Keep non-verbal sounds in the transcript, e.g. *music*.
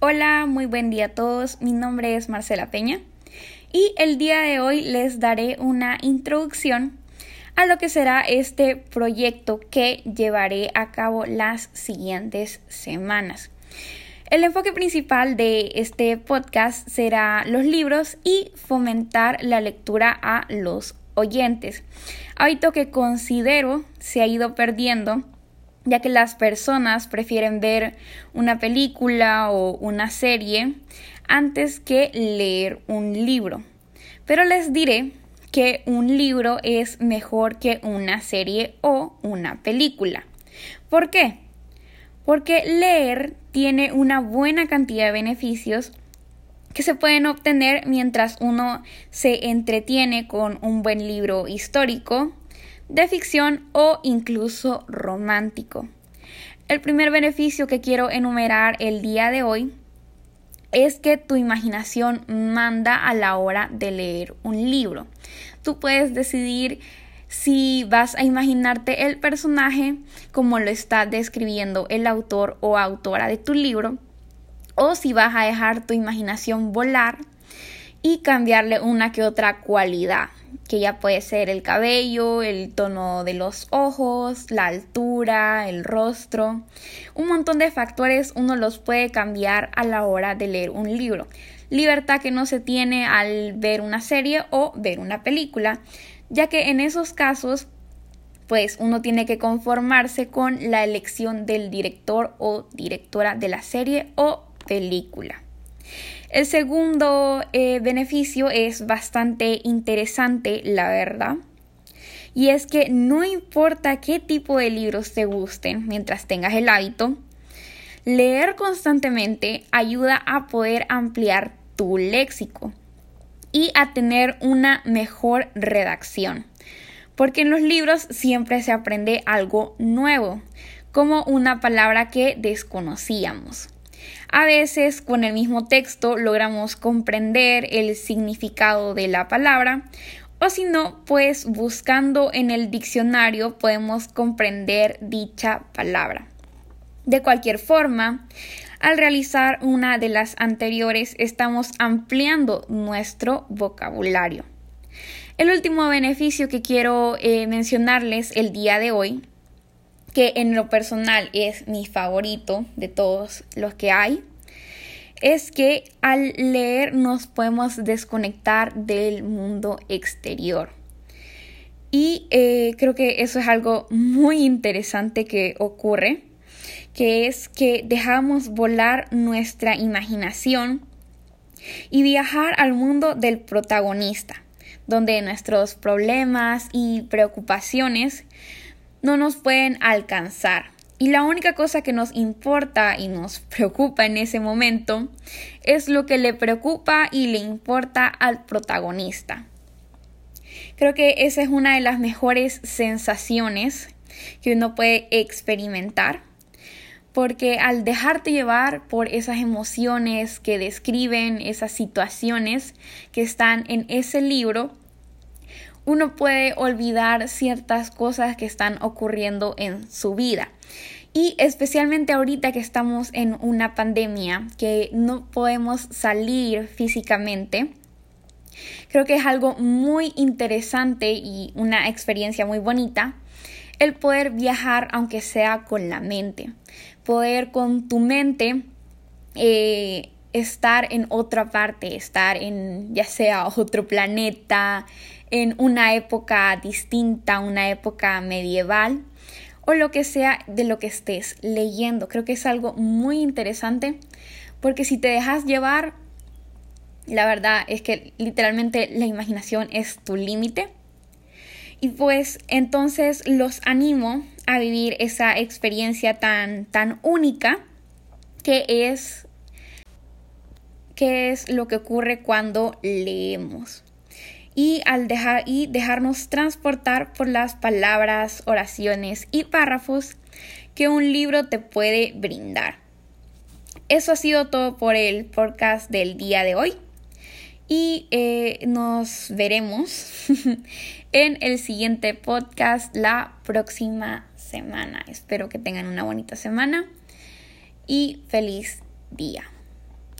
Hola, muy buen día a todos. Mi nombre es Marcela Peña y el día de hoy les daré una introducción a lo que será este proyecto que llevaré a cabo las siguientes semanas. El enfoque principal de este podcast será los libros y fomentar la lectura a los oyentes, hábito que considero se ha ido perdiendo ya que las personas prefieren ver una película o una serie antes que leer un libro. Pero les diré que un libro es mejor que una serie o una película. ¿Por qué? Porque leer tiene una buena cantidad de beneficios que se pueden obtener mientras uno se entretiene con un buen libro histórico, de ficción o incluso romántico. El primer beneficio que quiero enumerar el día de hoy es que tu imaginación manda a la hora de leer un libro. Tú puedes decidir si vas a imaginarte el personaje como lo está describiendo el autor o autora de tu libro o si vas a dejar tu imaginación volar y cambiarle una que otra cualidad que ya puede ser el cabello, el tono de los ojos, la altura, el rostro. Un montón de factores uno los puede cambiar a la hora de leer un libro. Libertad que no se tiene al ver una serie o ver una película, ya que en esos casos pues uno tiene que conformarse con la elección del director o directora de la serie o película. El segundo eh, beneficio es bastante interesante, la verdad. Y es que no importa qué tipo de libros te gusten mientras tengas el hábito, leer constantemente ayuda a poder ampliar tu léxico y a tener una mejor redacción. Porque en los libros siempre se aprende algo nuevo, como una palabra que desconocíamos. A veces con el mismo texto logramos comprender el significado de la palabra o si no, pues buscando en el diccionario podemos comprender dicha palabra. De cualquier forma, al realizar una de las anteriores estamos ampliando nuestro vocabulario. El último beneficio que quiero eh, mencionarles el día de hoy que en lo personal es mi favorito de todos los que hay, es que al leer nos podemos desconectar del mundo exterior. Y eh, creo que eso es algo muy interesante que ocurre, que es que dejamos volar nuestra imaginación y viajar al mundo del protagonista, donde nuestros problemas y preocupaciones no nos pueden alcanzar. Y la única cosa que nos importa y nos *laughs* preocupa en ese momento es lo que le preocupa y le importa al protagonista. Creo que esa es una de las mejores sensaciones que uno puede experimentar, porque al dejarte llevar por esas emociones que describen esas situaciones que están en ese libro, uno puede olvidar ciertas cosas que están ocurriendo en su vida. Y especialmente ahorita que estamos en una pandemia, que no podemos salir físicamente, creo que es algo muy interesante y una experiencia muy bonita el poder viajar aunque sea con la mente, poder con tu mente eh, estar en otra parte, estar en ya sea otro planeta, en una época distinta, una época medieval o lo que sea de lo que estés leyendo. Creo que es algo muy interesante porque si te dejas llevar, la verdad es que literalmente la imaginación es tu límite. Y pues entonces los animo a vivir esa experiencia tan, tan única que es, que es lo que ocurre cuando leemos y al dejar y dejarnos transportar por las palabras, oraciones y párrafos que un libro te puede brindar. Eso ha sido todo por el podcast del día de hoy y eh, nos veremos *laughs* en el siguiente podcast la próxima semana. Espero que tengan una bonita semana y feliz día.